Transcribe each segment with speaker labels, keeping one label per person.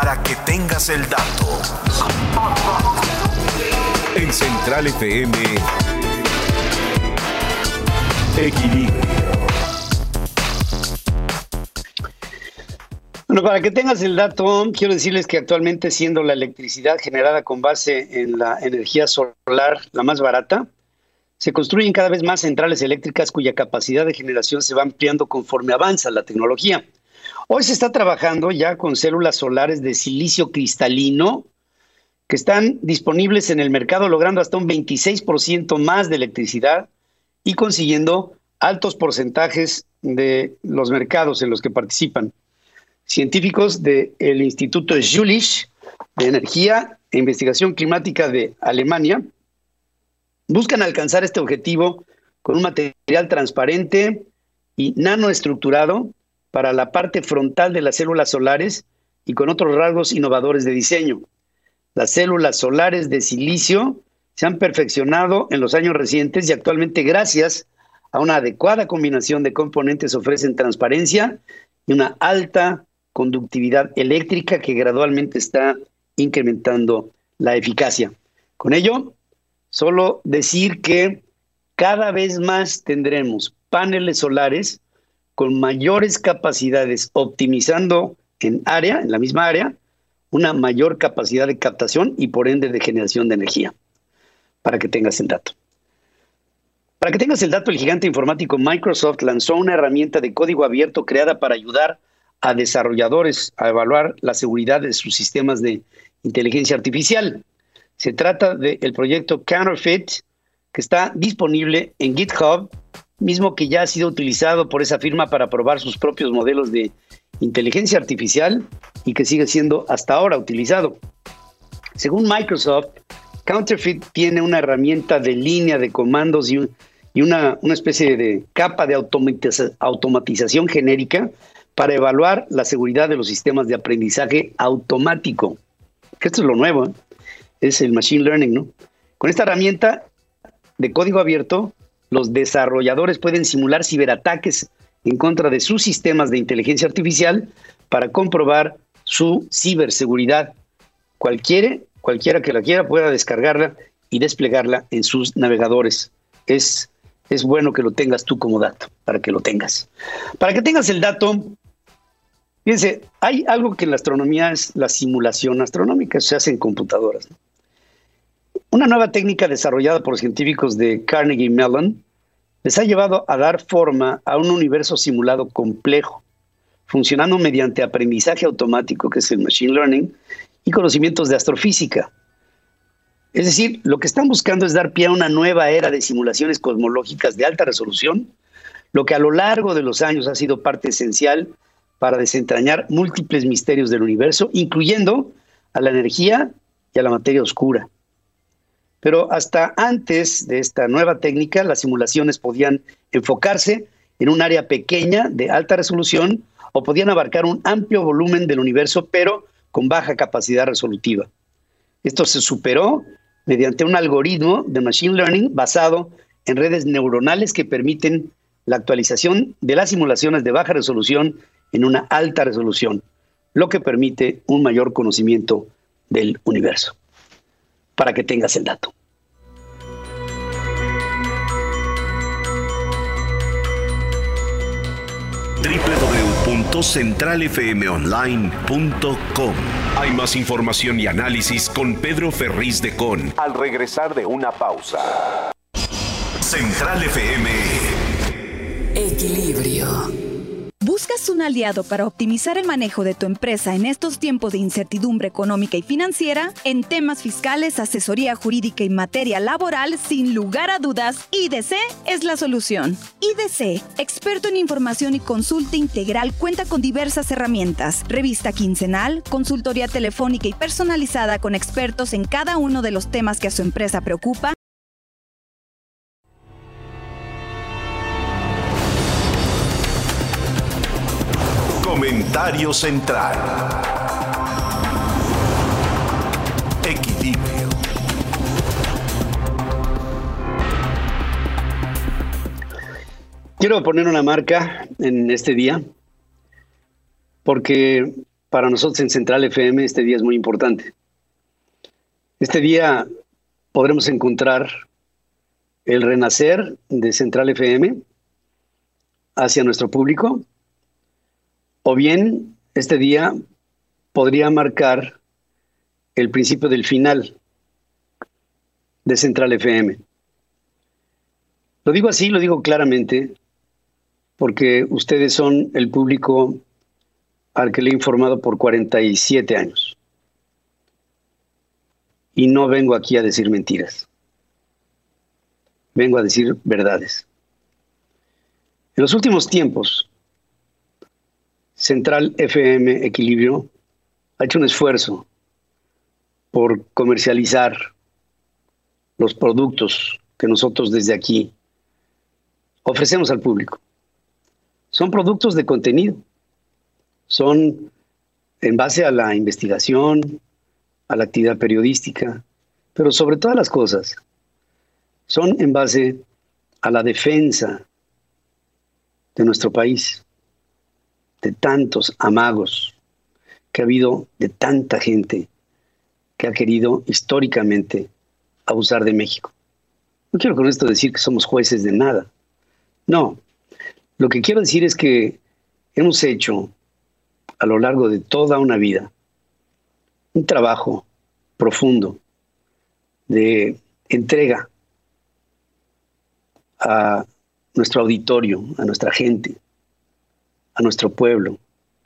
Speaker 1: para que tengas el dato. En Central FM, Equilibrio.
Speaker 2: Bueno, para que tengas el dato, quiero decirles que actualmente siendo la electricidad generada con base en la energía solar la más barata, se construyen cada vez más centrales eléctricas cuya capacidad de generación se va ampliando conforme avanza la tecnología. Hoy se está trabajando ya con células solares de silicio cristalino que están disponibles en el mercado logrando hasta un 26% más de electricidad y consiguiendo altos porcentajes de los mercados en los que participan. Científicos del Instituto Jülich de Energía e Investigación Climática de Alemania buscan alcanzar este objetivo con un material transparente y nanoestructurado para la parte frontal de las células solares y con otros rasgos innovadores de diseño. Las células solares de silicio se han perfeccionado en los años recientes y actualmente gracias a una adecuada combinación de componentes ofrecen transparencia y una alta conductividad eléctrica que gradualmente está incrementando la eficacia. Con ello, solo decir que cada vez más tendremos paneles solares con mayores capacidades, optimizando en área, en la misma área, una mayor capacidad de captación y por ende de generación de energía, para que tengas el dato. Para que tengas el dato, el gigante informático Microsoft lanzó una herramienta de código abierto creada para ayudar a desarrolladores a evaluar la seguridad de sus sistemas de inteligencia artificial. Se trata del proyecto Counterfeit, que está disponible en GitHub, mismo que ya ha sido utilizado por esa firma para probar sus propios modelos de inteligencia artificial y que sigue siendo hasta ahora utilizado. Según Microsoft, Counterfeit tiene una herramienta de línea de comandos y, una, una, especie de capa de automatización genérica para evaluar la seguridad de los sistemas de aprendizaje automático. Que esto es lo nuevo, ¿eh? es el machine learning, ¿no? Con esta herramienta de código abierto, los desarrolladores pueden simular ciberataques en contra de sus sistemas de inteligencia artificial para comprobar su ciberseguridad. Cualquiera, cualquiera que la quiera pueda descargarla y desplegarla en sus navegadores. Es, es bueno que lo tengas tú como dato, para que lo tengas. Para que tengas el dato, Fíjense, hay algo que en la astronomía es la simulación astronómica, se hace en computadoras. Una nueva técnica desarrollada por científicos de Carnegie Mellon les ha llevado a dar forma a un universo simulado complejo, funcionando mediante aprendizaje automático, que es el machine learning, y conocimientos de astrofísica. Es decir, lo que están buscando es dar pie a una nueva era de simulaciones cosmológicas de alta resolución, lo que a lo largo de los años ha sido parte esencial para desentrañar múltiples misterios del universo, incluyendo a la energía y a la materia oscura. Pero hasta antes de esta nueva técnica, las simulaciones podían enfocarse en un área pequeña de alta resolución o podían abarcar un amplio volumen del universo, pero con baja capacidad resolutiva. Esto se superó mediante un algoritmo de Machine Learning basado en redes neuronales que permiten la actualización de las simulaciones de baja resolución en una alta resolución, lo que permite un mayor conocimiento del universo. Para que tengas el dato.
Speaker 1: www.centralfmonline.com Hay más información y análisis con Pedro Ferriz de Con. Al regresar de una pausa. Central FM.
Speaker 3: Equilibrio. ¿Buscas un aliado para optimizar el manejo de tu empresa en estos tiempos de incertidumbre económica y financiera? En temas fiscales, asesoría jurídica y materia laboral, sin lugar a dudas, IDC es la solución. IDC, experto en información y consulta integral, cuenta con diversas herramientas, revista quincenal, consultoría telefónica y personalizada con expertos en cada uno de los temas que a su empresa preocupa
Speaker 1: Comentario central. Equilibrio.
Speaker 2: Quiero poner una marca en este día porque para nosotros en Central FM este día es muy importante. Este día podremos encontrar el renacer de Central FM hacia nuestro público, o bien este día podría marcar el principio del final de Central FM. Lo digo así, lo digo claramente, porque ustedes son el público al que le he informado por 47 años. Y no vengo aquí a decir mentiras. Vengo a decir verdades. En los últimos tiempos, Central FM Equilibrio ha hecho un esfuerzo por comercializar los productos que nosotros desde aquí ofrecemos al público. Son productos de contenido, son en base a la investigación, a la actividad periodística, pero sobre todas las cosas, son en base a la defensa de nuestro país, de tantos amagos que ha habido de tanta gente que ha querido históricamente abusar de México. No quiero con esto decir que somos jueces de nada. No. Lo que quiero decir es que hemos hecho a lo largo de toda una vida un trabajo profundo de entrega a nuestro auditorio, a nuestra gente, a nuestro pueblo,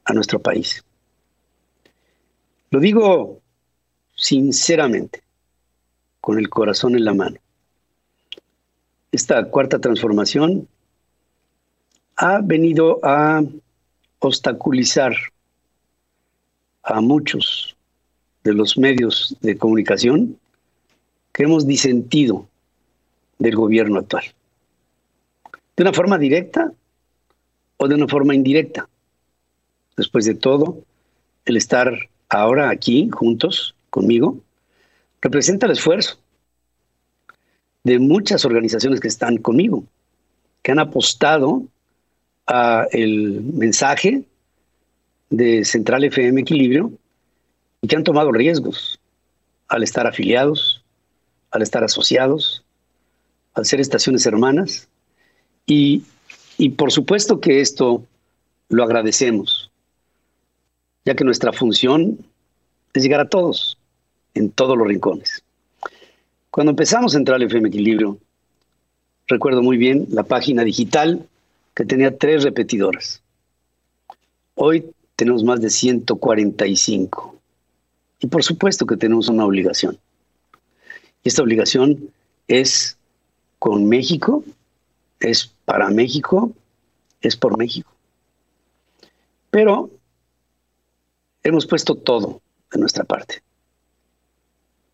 Speaker 2: a nuestro país. Lo digo sinceramente, con el corazón en la mano. Esta cuarta transformación ha venido a obstaculizar a muchos de los medios de comunicación que hemos disentido del gobierno actual. De una forma directa o de una forma indirecta. Después de todo, el estar ahora aquí juntos conmigo representa el esfuerzo de muchas organizaciones que están conmigo, que han apostado a el mensaje de Central FM Equilibrio y que han tomado riesgos al estar afiliados, al estar asociados, al ser estaciones hermanas. Y, y por supuesto que esto lo agradecemos, ya que nuestra función es llegar a todos, en todos los rincones. Cuando empezamos Central FM Equilibrio, recuerdo muy bien la página digital que tenía tres repetidoras. Hoy tenemos más de 145. Y por supuesto que tenemos una obligación. Y esta obligación es con México, es para México, es por México. Pero hemos puesto todo de nuestra parte.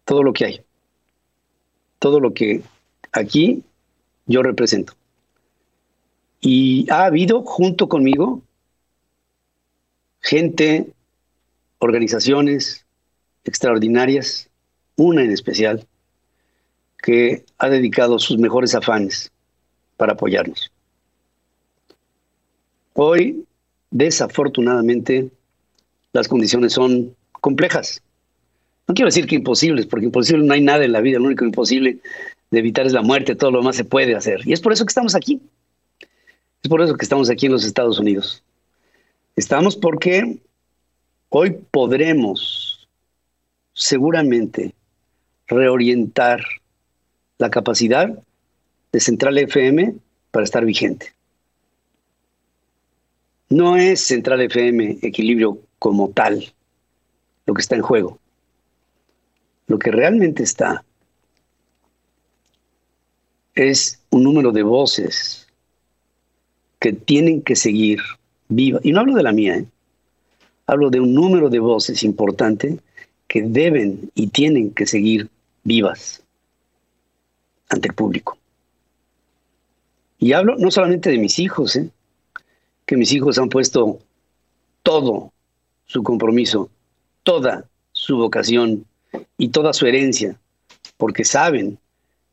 Speaker 2: Todo lo que hay. Todo lo que aquí yo represento. Y ha habido junto conmigo gente, organizaciones extraordinarias, una en especial, que ha dedicado sus mejores afanes para apoyarnos. Hoy, desafortunadamente, las condiciones son complejas. No quiero decir que imposibles, porque imposible no hay nada en la vida, lo único imposible de evitar es la muerte, todo lo demás se puede hacer. Y es por eso que estamos aquí. Es por eso que estamos aquí en los Estados Unidos. Estamos porque hoy podremos seguramente reorientar la capacidad de Central FM para estar vigente. No es Central FM equilibrio como tal lo que está en juego. Lo que realmente está es un número de voces que tienen que seguir viva. Y no hablo de la mía, ¿eh? hablo de un número de voces importante que deben y tienen que seguir vivas ante el público. Y hablo no solamente de mis hijos, ¿eh? que mis hijos han puesto todo su compromiso, toda su vocación y toda su herencia, porque saben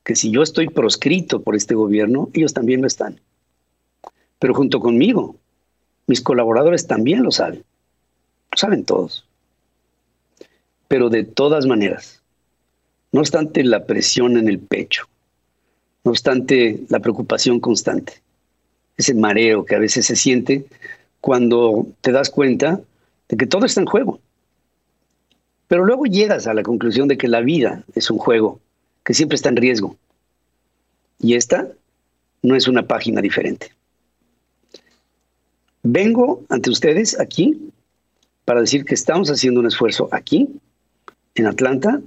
Speaker 2: que si yo estoy proscrito por este gobierno, ellos también lo están. Pero junto conmigo, mis colaboradores también lo saben. saben todos. Pero de todas maneras, no obstante la presión en el pecho, no obstante la preocupación constante, ese mareo que a veces se siente cuando te das cuenta de que todo está en juego. Pero luego llegas a la conclusión de que la vida es un juego que siempre está en riesgo. Y esta no es una página diferente. Vengo ante ustedes aquí para decir que estamos haciendo un esfuerzo aquí, en Atlanta,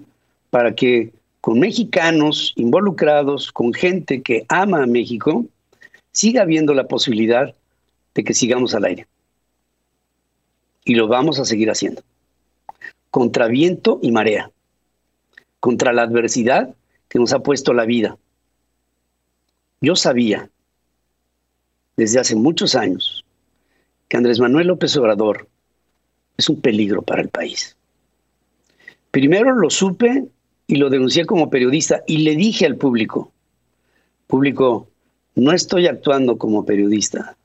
Speaker 2: para que con mexicanos involucrados, con gente que ama a México, siga habiendo la posibilidad de que sigamos al aire. Y lo vamos a seguir haciendo. Contra viento y marea. Contra la adversidad que nos ha puesto la vida. Yo sabía desde hace muchos años que Andrés Manuel López Obrador es un peligro para el país. Primero lo supe y lo denuncié como periodista y le dije al público, público, no estoy actuando como periodista,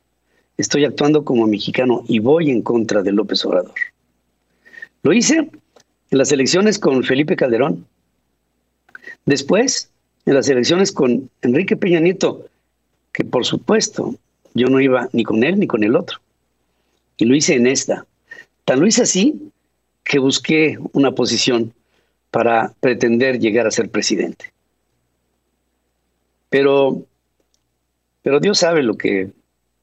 Speaker 2: estoy actuando como mexicano y voy en contra de López Obrador. Lo hice en las elecciones con Felipe Calderón. Después, en las elecciones con Enrique Peña Nieto, que por supuesto yo no iba ni con él ni con el otro. Y lo hice en esta. Tan lo hice así que busqué una posición para pretender llegar a ser presidente. Pero, pero Dios sabe lo que,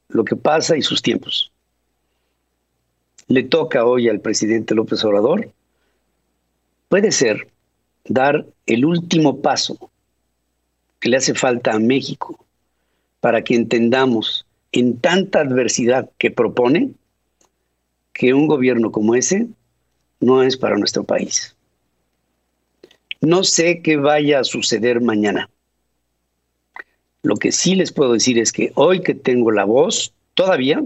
Speaker 2: lo que pasa y sus tiempos. Le toca hoy al presidente López Obrador, puede ser, dar el último paso que le hace falta a México para que entendamos en tanta adversidad que propone que un gobierno como ese no es para nuestro país. No sé qué vaya a suceder mañana. Lo que sí les puedo decir es que hoy que tengo la voz, todavía,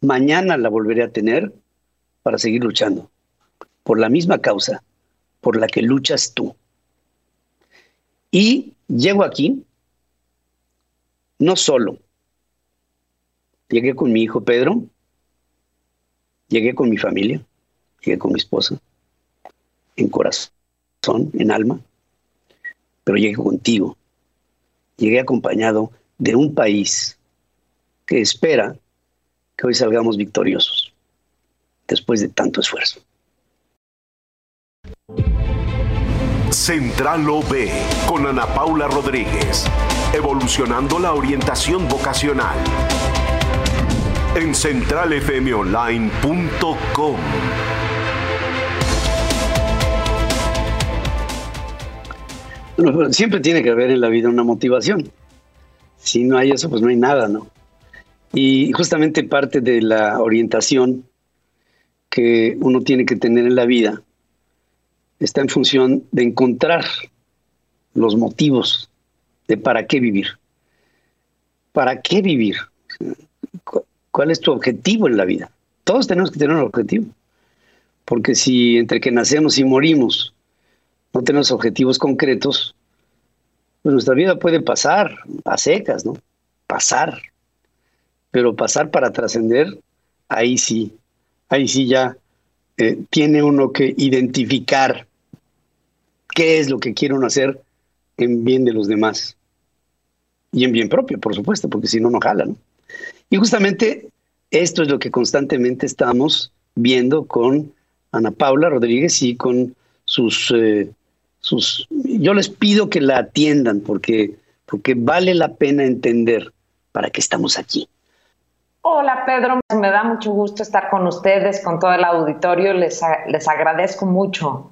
Speaker 2: mañana la volveré a tener para seguir luchando por la misma causa por la que luchas tú. Y llego aquí no solo. Llegué con mi hijo Pedro, llegué con mi familia, llegué con mi esposa, en corazón, en alma, pero llegué contigo. Llegué acompañado de un país que espera que hoy salgamos victoriosos después de tanto esfuerzo.
Speaker 1: Central OB con Ana Paula Rodríguez, evolucionando la orientación vocacional en centralfmonline.com.
Speaker 2: siempre tiene que haber en la vida una motivación. Si no hay eso, pues no hay nada, ¿no? Y justamente parte de la orientación que uno tiene que tener en la vida está en función de encontrar los motivos de para qué vivir. ¿Para qué vivir? ¿Cuál es tu objetivo en la vida? Todos tenemos que tener un objetivo. Porque si entre que nacemos y morimos no tenemos objetivos concretos, pues nuestra vida puede pasar a secas, ¿no? Pasar. Pero pasar para trascender, ahí sí, ahí sí ya eh, tiene uno que identificar qué es lo que quiere uno hacer en bien de los demás. Y en bien propio, por supuesto, porque si no, no jala, ¿no? Y justamente esto es lo que constantemente estamos viendo con Ana Paula Rodríguez y con sus, eh, Yo les pido que la atiendan porque, porque vale la pena entender para qué estamos aquí.
Speaker 4: Hola Pedro, me da mucho gusto estar con ustedes, con todo el auditorio, les, les agradezco mucho.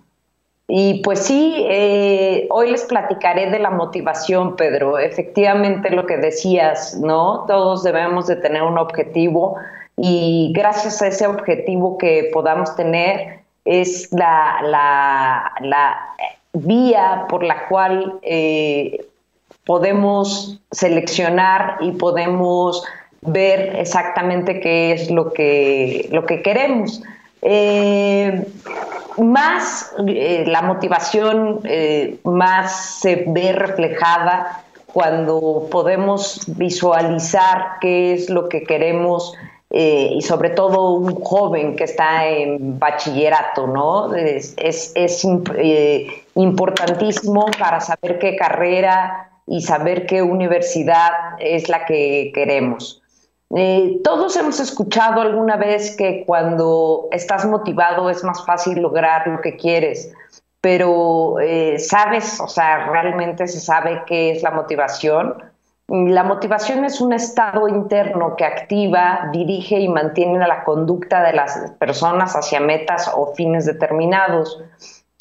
Speaker 4: Y pues sí, eh, hoy les platicaré de la motivación, Pedro. Efectivamente lo que decías, ¿no? Todos debemos de tener un objetivo y gracias a ese objetivo que podamos tener es la, la, vía por la cual eh, podemos seleccionar y podemos ver exactamente qué es lo que, lo que queremos. Eh, más eh, la motivación más se ve reflejada cuando podemos visualizar qué es lo que queremos eh, y sobre todo un joven que está en bachillerato, ¿no? Es, es, eh, importantísimo para saber qué carrera y saber qué universidad es la que queremos. Eh, todos hemos escuchado alguna vez que cuando estás motivado es más fácil lograr lo que quieres, pero sabes, o sea, realmente se sabe qué es la motivación. La motivación es un estado interno que activa, dirige y mantiene la conducta de las personas hacia metas o fines determinados.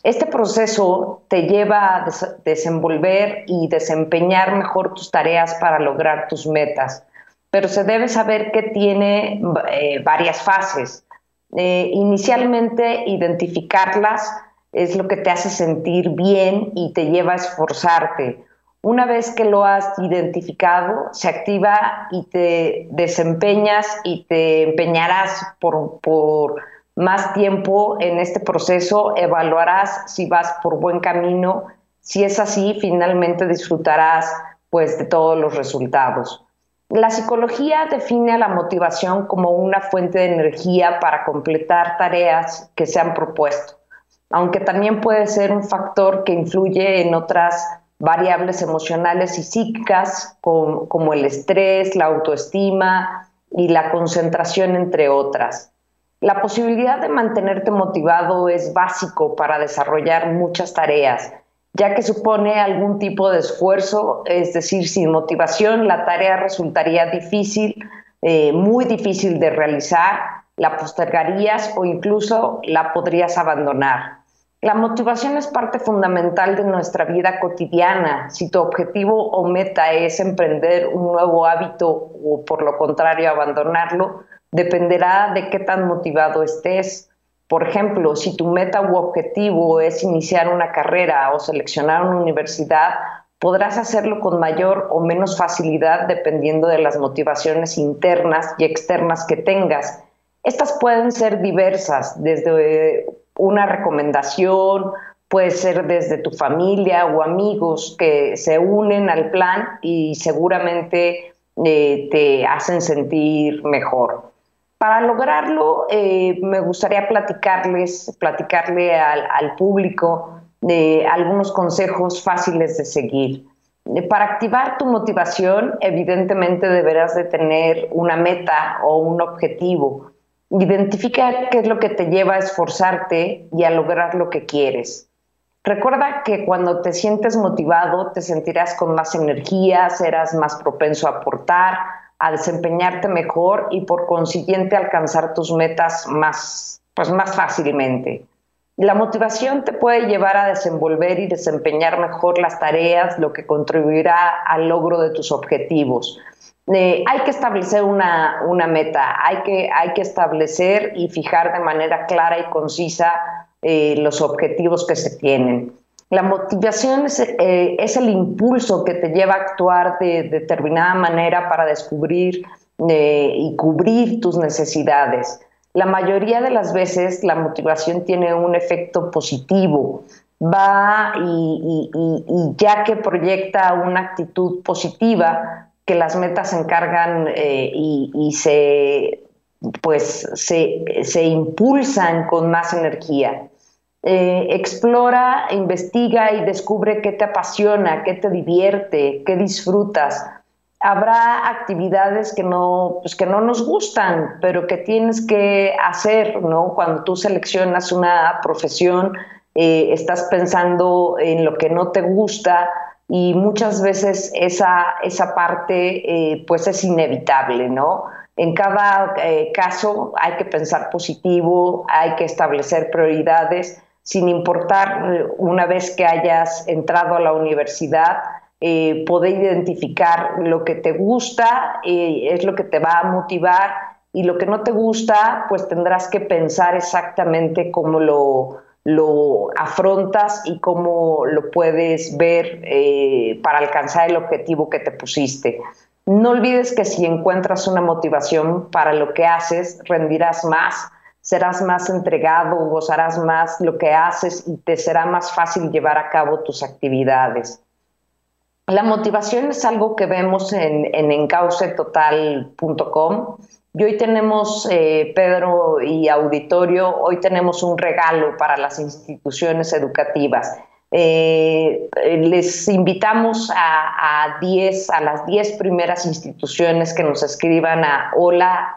Speaker 4: Este proceso te lleva a desenvolver y desempeñar mejor tus tareas para lograr tus metas, pero se debe saber que tiene eh, varias fases. Eh, inicialmente, identificarlas es lo que te hace sentir bien y te lleva a esforzarte una vez que lo has identificado, se activa y te desempeñas y te empeñarás por, más tiempo en este proceso, evaluarás si vas por buen camino. Si es así, finalmente disfrutarás pues de todos los resultados. La psicología define a la motivación como una fuente de energía para completar tareas que se han propuesto, aunque también puede ser un factor que influye en otras variables emocionales y psíquicas como, el estrés, la autoestima y la concentración, entre otras. La posibilidad de mantenerte motivado es básico para desarrollar muchas tareas, ya que supone algún tipo de esfuerzo, es decir, sin motivación la tarea resultaría difícil, eh, muy difícil de realizar, la postergarías o incluso la podrías abandonar. La motivación es parte fundamental de nuestra vida cotidiana. Si tu objetivo o meta es emprender un nuevo hábito o por lo contrario abandonarlo, dependerá de qué tan motivado estés. Por ejemplo, si tu meta u objetivo es iniciar una carrera o seleccionar una universidad, podrás hacerlo con mayor o menos facilidad dependiendo de las motivaciones internas y externas que tengas. Estas pueden ser diversas, desde una recomendación, puede ser desde tu familia o amigos que se unen al plan y seguramente eh, te hacen sentir mejor. Para lograrlo, eh, me gustaría platicarles, platicarle al, público algunos consejos fáciles de seguir. Para activar tu motivación, evidentemente deberás de tener una meta o un objetivo. Identifica qué es lo que te lleva a esforzarte y a lograr lo que quieres. Recuerda que cuando te sientes motivado te sentirás con más energía, serás más propenso a aportar, a desempeñarte mejor y por consiguiente alcanzar tus metas más, pues más fácilmente. La motivación te puede llevar a desenvolver y desempeñar mejor las tareas, lo que contribuirá al logro de tus objetivos. Eh, hay que establecer una, meta, hay que, hay que establecer y fijar de manera clara y concisa eh, los objetivos que se tienen. La motivación es, eh, es, el impulso que te lleva a actuar de determinada manera para descubrir y cubrir tus necesidades. La mayoría de las veces la motivación tiene un efecto positivo, va y ya que proyecta una actitud positiva, que las metas se encargan eh, y, se, pues, se, impulsan con más energía. Eh, explora, investiga y descubre qué te apasiona, qué te divierte, qué disfrutas. Habrá actividades que no, pues que no nos gustan, pero que tienes que hacer, ¿no? Cuando tú seleccionas una profesión, eh, estás pensando en lo que no te gusta, y muchas veces esa, esa parte eh, pues es inevitable, ¿no? En cada eh, caso hay que pensar positivo, hay que establecer prioridades, sin importar eh, una vez que hayas entrado a la universidad, poder identificar lo que te gusta, es lo que te va a motivar y lo que no te gusta, pues tendrás que pensar exactamente cómo lo, lo afrontas y cómo lo puedes ver eh, para alcanzar el objetivo que te pusiste. No olvides que si encuentras una motivación para lo que haces, rendirás más, serás más entregado, gozarás más lo que haces y te será más fácil llevar a cabo tus actividades. La motivación es algo que vemos en, en encaucetotal.com Y hoy tenemos, eh, Pedro y auditorio, hoy tenemos un regalo para las instituciones educativas. Eh, les invitamos a, a, a las 10 primeras instituciones que nos escriban a hola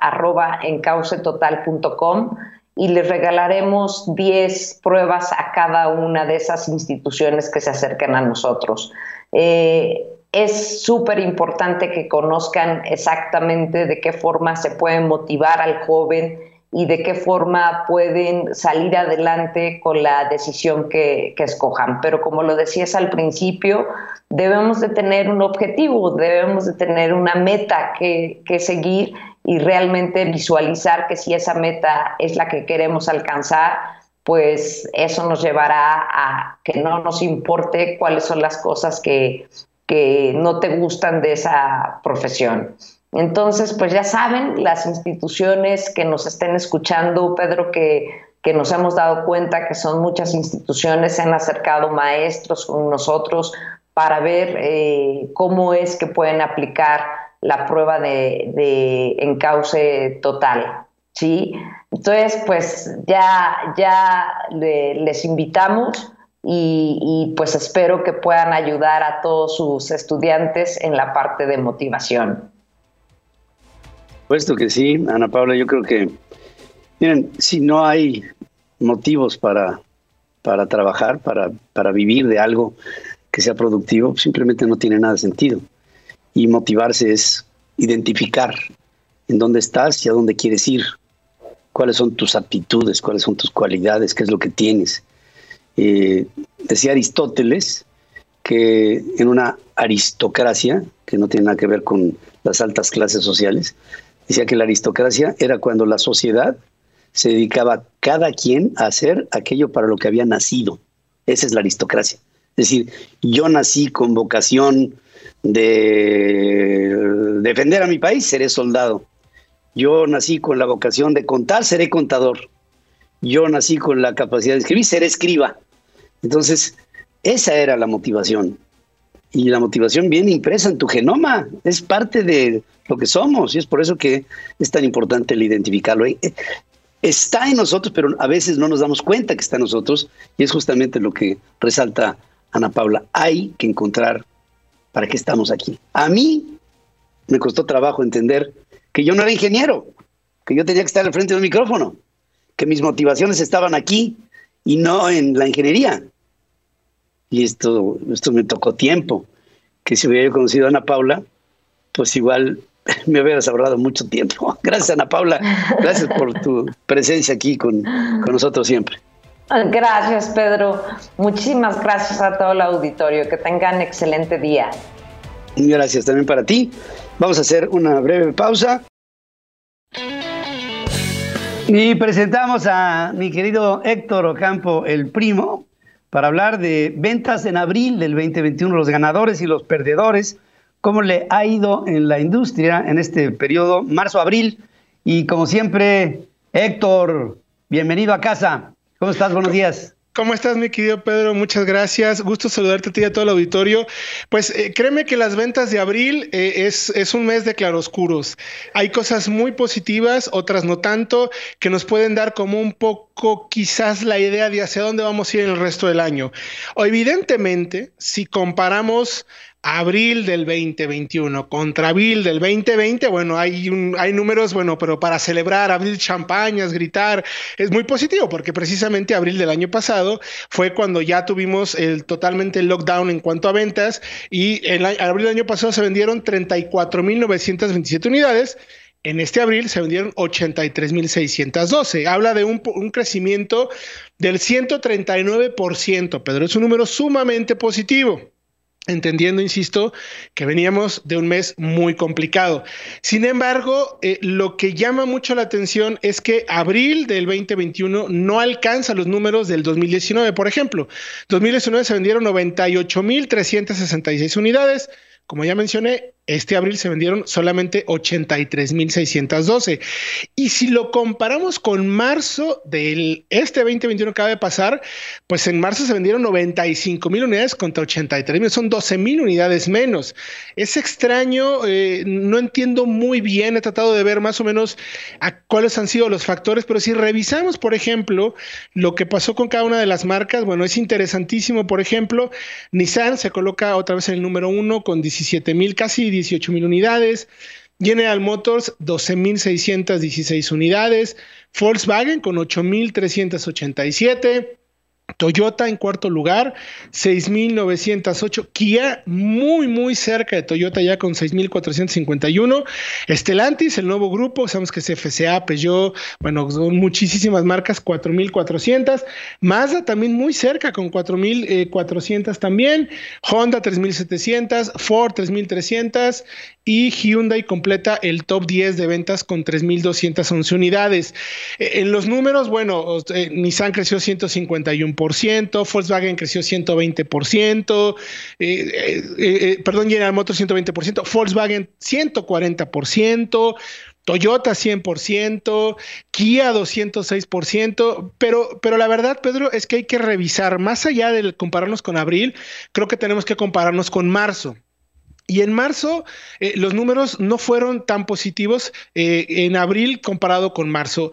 Speaker 4: y les regalaremos 10 pruebas a cada una de esas instituciones que se acerquen a nosotros. Eh, es súper importante que conozcan exactamente de qué forma se pueden motivar al joven y de qué forma pueden salir adelante con la decisión que, escojan. Pero como lo decías al principio, debemos de tener un objetivo, debemos de tener una meta que, que seguir y realmente visualizar que si esa meta es la que queremos alcanzar, pues eso nos llevará a que no nos importe cuáles son las cosas que, que no te gustan de esa profesión. Entonces, pues ya saben, las instituciones que nos estén escuchando, Pedro, que, que nos hemos dado cuenta que son muchas instituciones, se han acercado maestros con nosotros para ver eh, cómo es que pueden aplicar la prueba de, de encauce total. ¿sí? Entonces, pues ya, ya les invitamos y, pues espero que puedan ayudar a todos sus estudiantes en la parte de motivación.
Speaker 2: Puesto que sí, Ana Paula, yo creo que, miren, si no hay motivos para, para trabajar, para, para vivir de algo que sea productivo, simplemente no tiene nada de sentido y motivarse es identificar en dónde estás y a dónde quieres ir, cuáles son tus aptitudes, cuáles son tus cualidades, qué es lo que tienes. Eh, decía Aristóteles que en una aristocracia, que no tiene nada que ver con las altas clases sociales, decía que la aristocracia era cuando la sociedad se dedicaba cada quien a hacer aquello para lo que había nacido. Esa es la aristocracia. Es decir, yo nací con vocación de defender a mi país, seré soldado. Yo nací con la vocación de contar, seré contador. Yo nací con la capacidad de escribir, seré escriba. Entonces, esa era la motivación. Y la motivación viene impresa en tu genoma, es parte de lo que somos y es por eso que es tan importante el identificarlo. Eh, está en nosotros, pero a veces no nos damos cuenta que está en nosotros y es justamente lo que resalta Ana Paula. Hay que encontrar ¿para qué estamos aquí? A mí me costó trabajo entender que yo no era ingeniero, que yo tenía que estar al frente del micrófono, que mis motivaciones estaban aquí y no en la ingeniería. Y esto, esto me tocó tiempo, que si hubiera conocido a Ana Paula, pues igual me hubieras ahorrado mucho tiempo. Gracias, Ana Paula. Gracias por tu presencia aquí con, con nosotros siempre.
Speaker 4: Gracias, Pedro. Muchísimas gracias a todo el auditorio. Que tengan excelente día.
Speaker 2: Gracias también para ti. Vamos a hacer una breve pausa. Y presentamos a mi querido Héctor Ocampo, el primo, para hablar de ventas en abril del 2021, los ganadores y los perdedores, cómo le ha ido en la industria en este periodo, marzo-abril. Y como siempre, Héctor, bienvenido a casa. ¿Cómo estás? Buenos días.
Speaker 5: ¿Cómo estás, mi querido Pedro? Muchas gracias. Gusto saludarte a ti y a todo el auditorio. Pues eh, créeme que las ventas de abril eh, es, es, un mes de claroscuros. Hay cosas muy positivas, otras no tanto, que nos pueden dar como un poco quizás la idea de hacia dónde vamos a ir en el resto del año. O evidentemente, si comparamos abril del 2021 contra abril del 2020, bueno, hay, un, hay números, bueno, pero para celebrar, abrir champañas, gritar, es muy positivo porque precisamente abril del año pasado fue cuando ya tuvimos el totalmente lockdown en cuanto a ventas y en abril del año pasado se vendieron 34.927 unidades. En este abril se vendieron 83.612. Habla de un, un, crecimiento del 139%, Pedro. Es un número sumamente positivo entendiendo, insisto, que veníamos de un mes muy complicado. Sin embargo, eh, lo que llama mucho la atención es que abril del 2021 no alcanza los números del 2019, por ejemplo. 2019 se vendieron 98.366 unidades, como ya mencioné, este abril se vendieron solamente 83.612. Y si lo comparamos con marzo del este 2021 que acaba de pasar, pues en marzo se vendieron 95 mil unidades contra 83 mil, son 12 mil unidades menos. Es extraño, eh, no entiendo muy bien, he tratado de ver más o menos cuáles han sido los factores, pero si revisamos, por ejemplo, lo que pasó con cada una de las marcas, bueno, es interesantísimo, por ejemplo, Nissan se coloca otra vez en el número uno con 17 mil, casi 18 mil unidades. General Motors, 12.616 unidades. Volkswagen con 8.387. Toyota en cuarto lugar, 6.908. Kia muy, muy cerca de Toyota ya con 6.451. Estelantis, el nuevo grupo, sabemos que es FCA, Peugeot, bueno, son muchísimas marcas, 4.400. Mazda también muy cerca con 4.400 también. Honda 3.700, Ford 3.300 y Hyundai completa el top 10 de ventas con 3.211 unidades. Eh, en los números, bueno, eh, Nissan creció 151%, Volkswagen creció 120%, eh, perdón, General Motors 120%, Volkswagen 140%. Toyota 100%, Kia 206%, pero, pero la verdad, Pedro, es que hay que revisar, más allá de compararnos con abril, creo que tenemos que compararnos con marzo. Y en marzo eh, los números no fueron tan positivos eh, en abril comparado con marzo.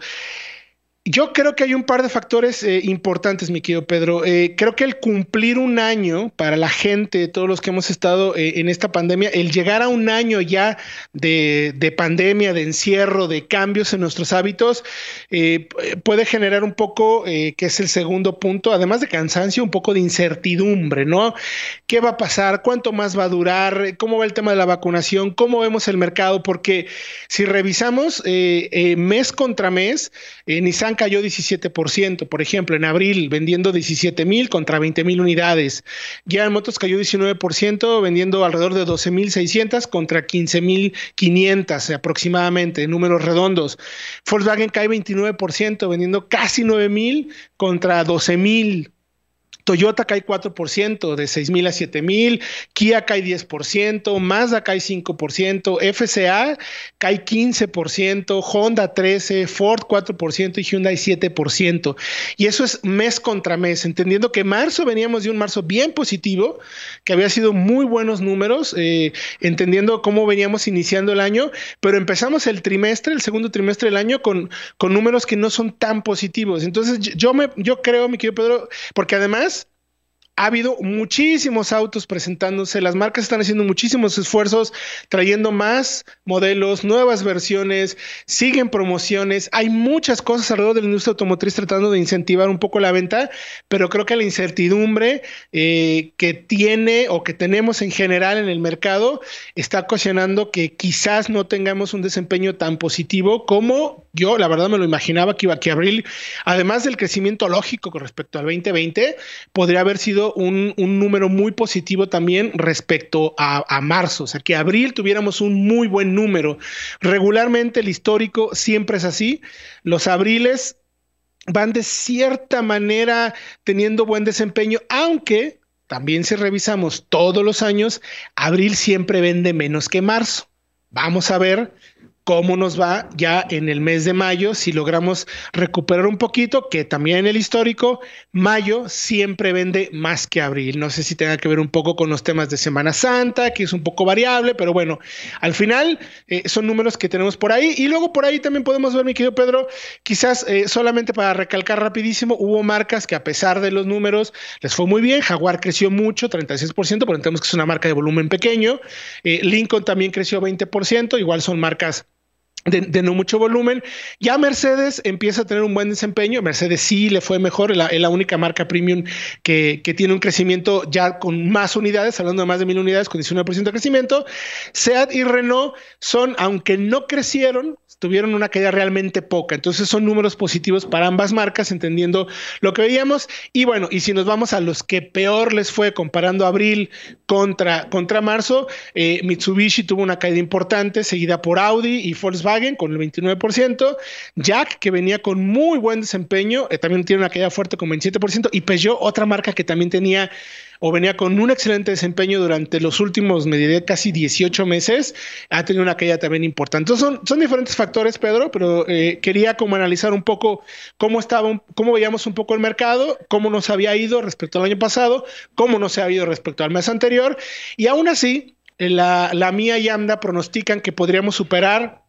Speaker 5: Yo creo que hay un par de factores eh, importantes, mi querido Pedro. Eh, creo que el cumplir un año para la gente, todos los que hemos estado eh, en esta pandemia, el llegar a un año ya de, de pandemia, de encierro, de cambios en nuestros hábitos, puede generar un poco, que es el segundo punto, además de cansancio, un poco de incertidumbre, ¿no? ¿Qué va a pasar? ¿Cuánto más va a durar? ¿Cómo va el tema de la vacunación? ¿Cómo vemos el mercado? Porque si revisamos mes contra mes, Nissan cayó 17%, por ejemplo, en abril, vendiendo 17 mil contra 20 mil unidades. General Motors cayó 19%, vendiendo alrededor de 12 mil 600 contra 15 mil 500 aproximadamente, números redondos. Volkswagen cae 29%, vendiendo casi 9 mil contra 12 mil. Toyota cae 4%, de 6 mil a 7 mil, Kia cae 10%, Mazda cae 5%, FCA cae 15%, Honda 13%, Ford 4% y Hyundai 7%. Y eso es mes contra mes, entendiendo que marzo veníamos de un marzo bien positivo, que había sido muy buenos números, eh, entendiendo cómo veníamos iniciando el año, pero empezamos el trimestre, el segundo trimestre del año, con, con números que no son tan positivos. Entonces yo, me, yo creo, mi querido Pedro, porque además ha habido muchísimos autos presentándose, las marcas están haciendo muchísimos esfuerzos, trayendo más modelos, nuevas versiones, siguen promociones, hay muchas cosas alrededor de la industria automotriz tratando de incentivar un poco la venta, pero creo que la incertidumbre eh, que tiene o que tenemos en general en el mercado está ocasionando que quizás no tengamos un desempeño tan positivo como yo, la verdad, me lo imaginaba que iba que abril, además del crecimiento lógico con respecto al 2020, podría haber sido un, número muy positivo también respecto a, a, marzo, o sea, que abril tuviéramos un muy buen número. Regularmente el histórico siempre es así. Los abriles van de cierta manera teniendo buen desempeño, aunque también si revisamos todos los años, abril siempre vende menos que marzo. Vamos a ver cómo nos va ya en el mes de mayo, si logramos recuperar un poquito, que también en el histórico, mayo siempre vende más que abril. No sé si tenga que ver un poco con los temas de Semana Santa, que es un poco variable, pero bueno, al final eh, son números que tenemos por ahí. Y luego por ahí también podemos ver, mi querido Pedro, quizás eh, solamente para recalcar rapidísimo, hubo marcas que a pesar de los números les fue muy bien. Jaguar creció mucho, 36%, pero entendemos que es una marca de volumen pequeño. Eh, Lincoln también creció 20%, igual son marcas de, no mucho volumen. Ya Mercedes empieza a tener un buen desempeño. Mercedes sí le fue mejor, es la, única marca premium que, que, tiene un crecimiento ya con más unidades, hablando de más de mil unidades, con 19% de crecimiento. Seat y Renault son, aunque no crecieron, tuvieron una caída realmente poca. Entonces son números positivos para ambas marcas, entendiendo lo que veíamos. Y bueno, y si nos vamos a los que peor les fue comparando abril contra, contra marzo, eh, Mitsubishi tuvo una caída importante, seguida por Audi y Volkswagen con el 29%, Jack que venía con muy buen desempeño, eh, también tiene una caída fuerte con 27% y Peugeot, otra marca que también tenía o venía con un excelente desempeño durante los últimos, me casi 18 meses, ha tenido una caída también importante. Son, son diferentes factores, Pedro, pero eh, quería como analizar un poco cómo estaba, cómo veíamos un poco el mercado, cómo nos había ido respecto al año pasado, cómo nos ha ido respecto al mes anterior, y aún así, la, la mía y AMDA pronostican que podríamos superar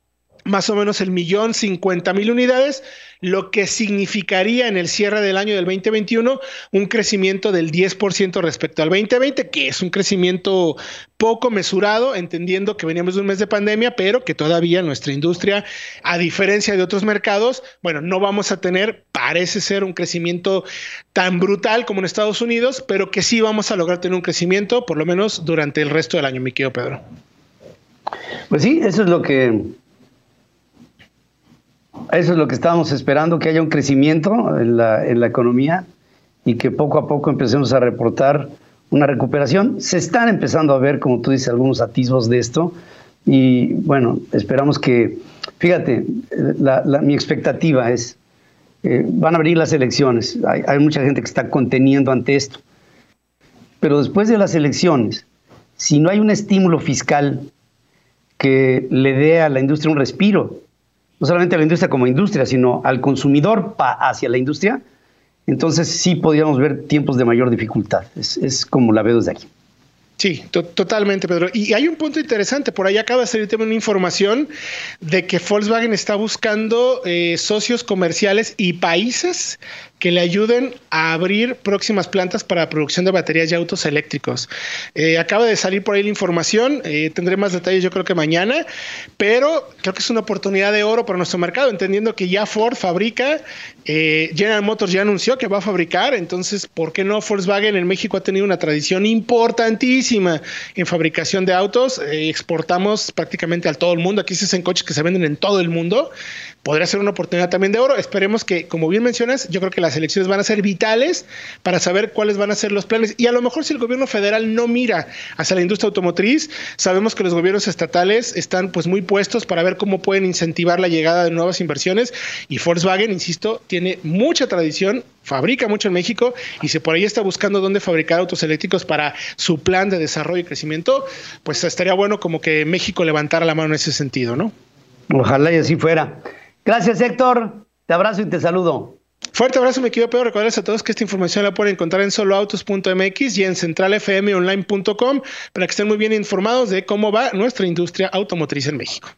Speaker 5: más o menos el millón cincuenta mil unidades, lo que significaría en el cierre del año del 2021 un crecimiento del 10% respecto al 2020, que es un crecimiento poco mesurado, entendiendo que veníamos de un mes de pandemia, pero que todavía nuestra industria, a diferencia de otros mercados, bueno, no vamos a tener, parece ser un crecimiento tan brutal como en Estados Unidos, pero que sí vamos a lograr tener un crecimiento, por lo menos durante el resto del año, mi querido Pedro.
Speaker 2: Pues sí, eso es lo que eso es lo que estábamos esperando, que haya un crecimiento en la, economía y que poco a poco empecemos a reportar una recuperación. Se están empezando a ver, como tú dices, algunos atisbos de esto. Y bueno, esperamos que, fíjate, mi expectativa es, eh, van a abrir las elecciones. Hay, mucha gente que está conteniendo ante esto. Pero después de las elecciones, si no hay un estímulo fiscal que le dé a la industria un respiro, no solamente a la industria como industria, sino al consumidor hacia la industria, entonces sí podríamos ver tiempos de mayor dificultad. Es, como la veo desde aquí.
Speaker 5: Sí, totalmente, Pedro. Y hay un punto interesante, por ahí acaba de salir también una información de que Volkswagen está buscando eh, socios comerciales y países que le ayuden a abrir próximas plantas para producción de baterías y autos eléctricos. Eh, acaba de salir por ahí la información, eh, tendré más detalles yo creo que mañana, pero creo que es una oportunidad de oro para nuestro mercado, entendiendo que ya Ford fabrica, eh, General Motors ya anunció que va a fabricar, entonces, ¿por qué no Volkswagen en México ha tenido una tradición importantísima en fabricación de autos? exportamos prácticamente a todo el mundo, aquí se hacen coches que se venden en todo el mundo, podría ser una oportunidad también de oro. Esperemos que, como bien mencionas, yo creo que las elecciones van a ser vitales para saber cuáles van a ser los planes. Y a lo mejor si el gobierno federal no mira hacia la industria automotriz, sabemos que los gobiernos estatales están pues muy puestos para ver cómo pueden incentivar la llegada de nuevas inversiones. Y Volkswagen, insisto, tiene mucha tradición, fabrica mucho en México y si por ahí está buscando dónde fabricar autos eléctricos para su plan de desarrollo y crecimiento, pues estaría bueno como que México levantara la mano en ese sentido, ¿no?
Speaker 2: Ojalá y así fuera. Gracias, Héctor. Te abrazo y te saludo.
Speaker 5: Fuerte abrazo, me quiero Pedro. Recordarles a todos que esta información la pueden encontrar en soloautos.mx y en centralfmonline.com para que estén muy bien informados de cómo va nuestra industria automotriz en México.